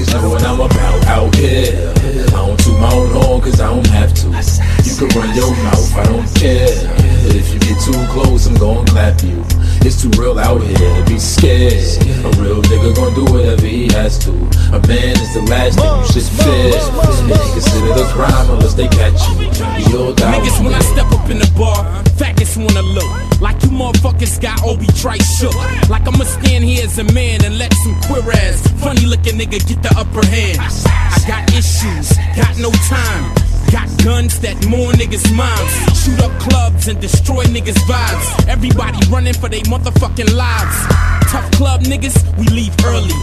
Niggas know what I'm about out here. I don't my own horn cause I don't have to. You can run your mouth, I don't care. But if you get too close, I'm gonna clap you. It's too real out here to be scared. A real nigga gonna do whatever he has to. A man is the last thing you should fear. It ain't considered a crime unless they catch you. All die Niggas, when I step up in the bar, faggots wanna look like you motherfuckers got Obie Trice shook. Like I'ma stand here as a man looking nigga get the upper hand. I got issues, got no time. Got guns that more niggas' moms. Shoot up clubs and destroy niggas' vibes. Everybody running for their motherfucking lives. Tough club niggas, we leave early.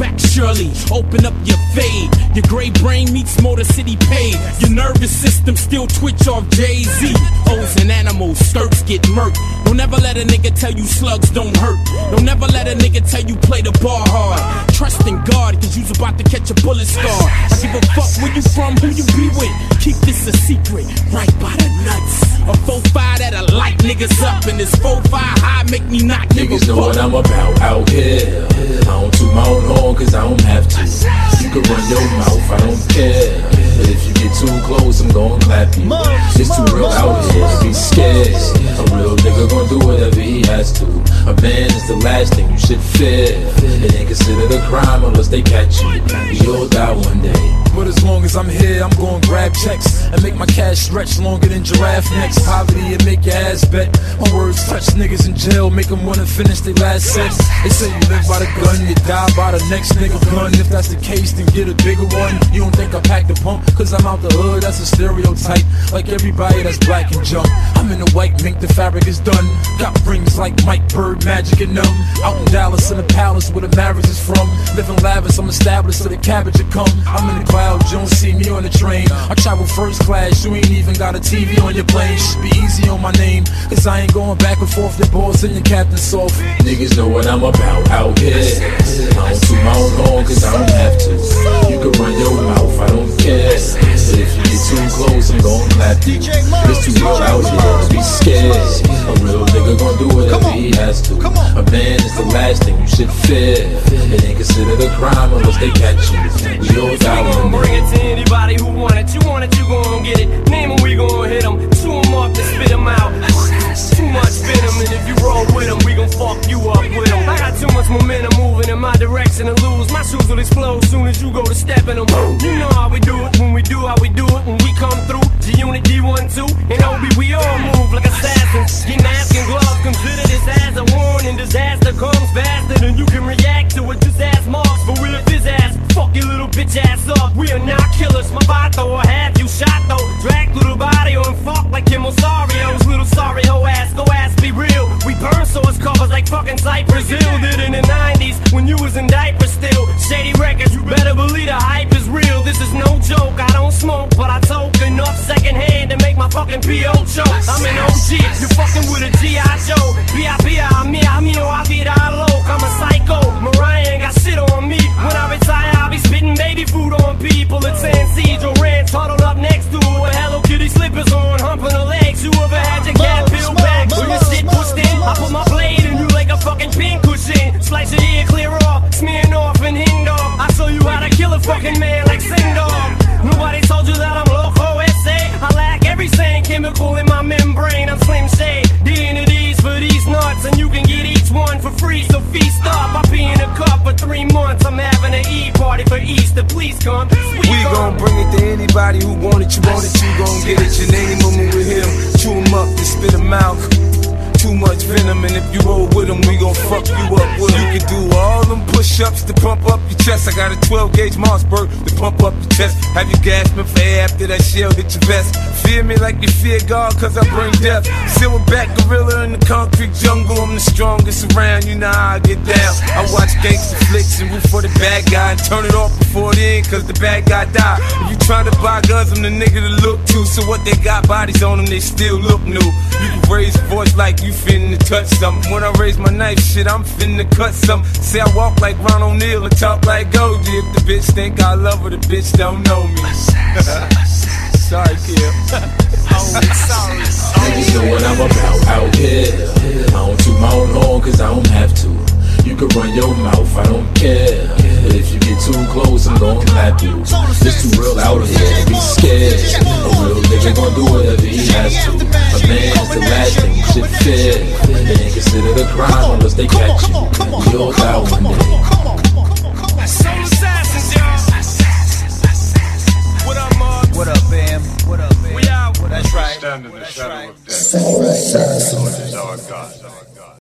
Back surely, open up your fade. Your gray brain meets Motor City paid. Your nervous system still twitch off Jay Z. O's and animals, skirts get murked. Don't ever let a nigga tell you slugs don't hurt. Don't ever let a nigga tell you play the bar hard. Trust in God, cause you's about to catch a bullet scar. I give a fuck where you from, who you be with. Keep this a secret, right by the nuts. A 4-5 that'll light niggas up, and this 4-5 high make me not give a Niggas know what. I'm about out here. I don't toot my own horn cause I don't have to. You can run your mouth, I don't care. But if you get too close, I'm gonna clap you. It's too real out here to be scared. A real nigga gonna do whatever he has to. A man is the last thing should fear. It ain't considered a crime unless they catch you. All die one day. But as long as I'm here, I'm gonna grab checks and make my cash stretch longer than giraffe necks. Poverty and make your ass bet. My words touch niggas in jail, make them wanna finish their last sentence. They say you live by the gun, you die by the next nigga gun. If that's the case, then get a bigger one. You don't think I packed the pump, cause I'm out the hood, that's a stereotype. Like everybody that's black and jump. I'm in the white mink, the fabric is done. Got rings like Mike Bird, magic and numb. Out in Dallas in the palace where the marriage is from. Living lavish, I'm established so the cabbage will come. I'm in the clouds, you don't see me on the train. I travel first class, you ain't even got a TV on your plane. Should be easy on my name, cause I ain't going back and forth. The boss and your captain soft. Niggas know what I'm about out here. I don't toot my own horn cause I don't have to. You can run your mouth, I don't care. But if you get too close, I'm gon' clap you. It's too real man is the last thing you should fear. It ain't considered a crime unless they catch you. We all gon' one bring it to anybody who want it. You want it, you gon' get it. Name 'em, we gon' hit 'em. Chew 'em up and spit 'em out. Too much venom, and if you roll with 'em, we gon' fuck you up with 'em. I got too much momentum moving in my direction to lose. My shoes will explode soon as you go to step in 'em. You know how we do it when we do how we do it when we come through. G Unit D12 and Obie, we all move feast up. I pee in a cup for three months. I'm having an E party for Easter. Please come. Sweet We gon' bring it to anybody who want it, you want it, you gon' get it. Your name them with him, chew 'em up and spit 'em out. Too much venom, and if you roll with 'em, we gon' fuck you up with. You can do all them push ups to pump up your chest. I got a 12 gauge Mossberg to pump up your chest. Have you gasping for air after that shell hit your vest? Fear me like you fear God, cause I bring death. Silverback gorilla in the concrete jungle, I'm the strongest around, you know how I get down. I watch gangster flicks and root for the bad guy and turn it off before it end, cause the bad guy die. If you to buy guns, I'm the nigga to look to. So what they got bodies on them, they still look new. You can raise voice like you finna touch something. When I raise my knife, shit, I'm finna cut something. Say I walk like Ron O'Neal and talk like Goldie. If the bitch think I love her, the bitch don't know me. Sorry, kid. Niggas know what I'm about out here. I don't toot my own horn cause I don't have to. You can run your mouth, I don't care. But if you get too close, I'm gonna clap you. It's too real out here be scared. A real nigga gon' do whatever he has to. A man's the last thing you should fear. It ain't considered a crime unless they catch you. We all die one day. Soul assassins, y'all. What up, Mark? What up, Bam? What up, Bam? We out. That's right. Stand in the shadow of death. Lord is our God.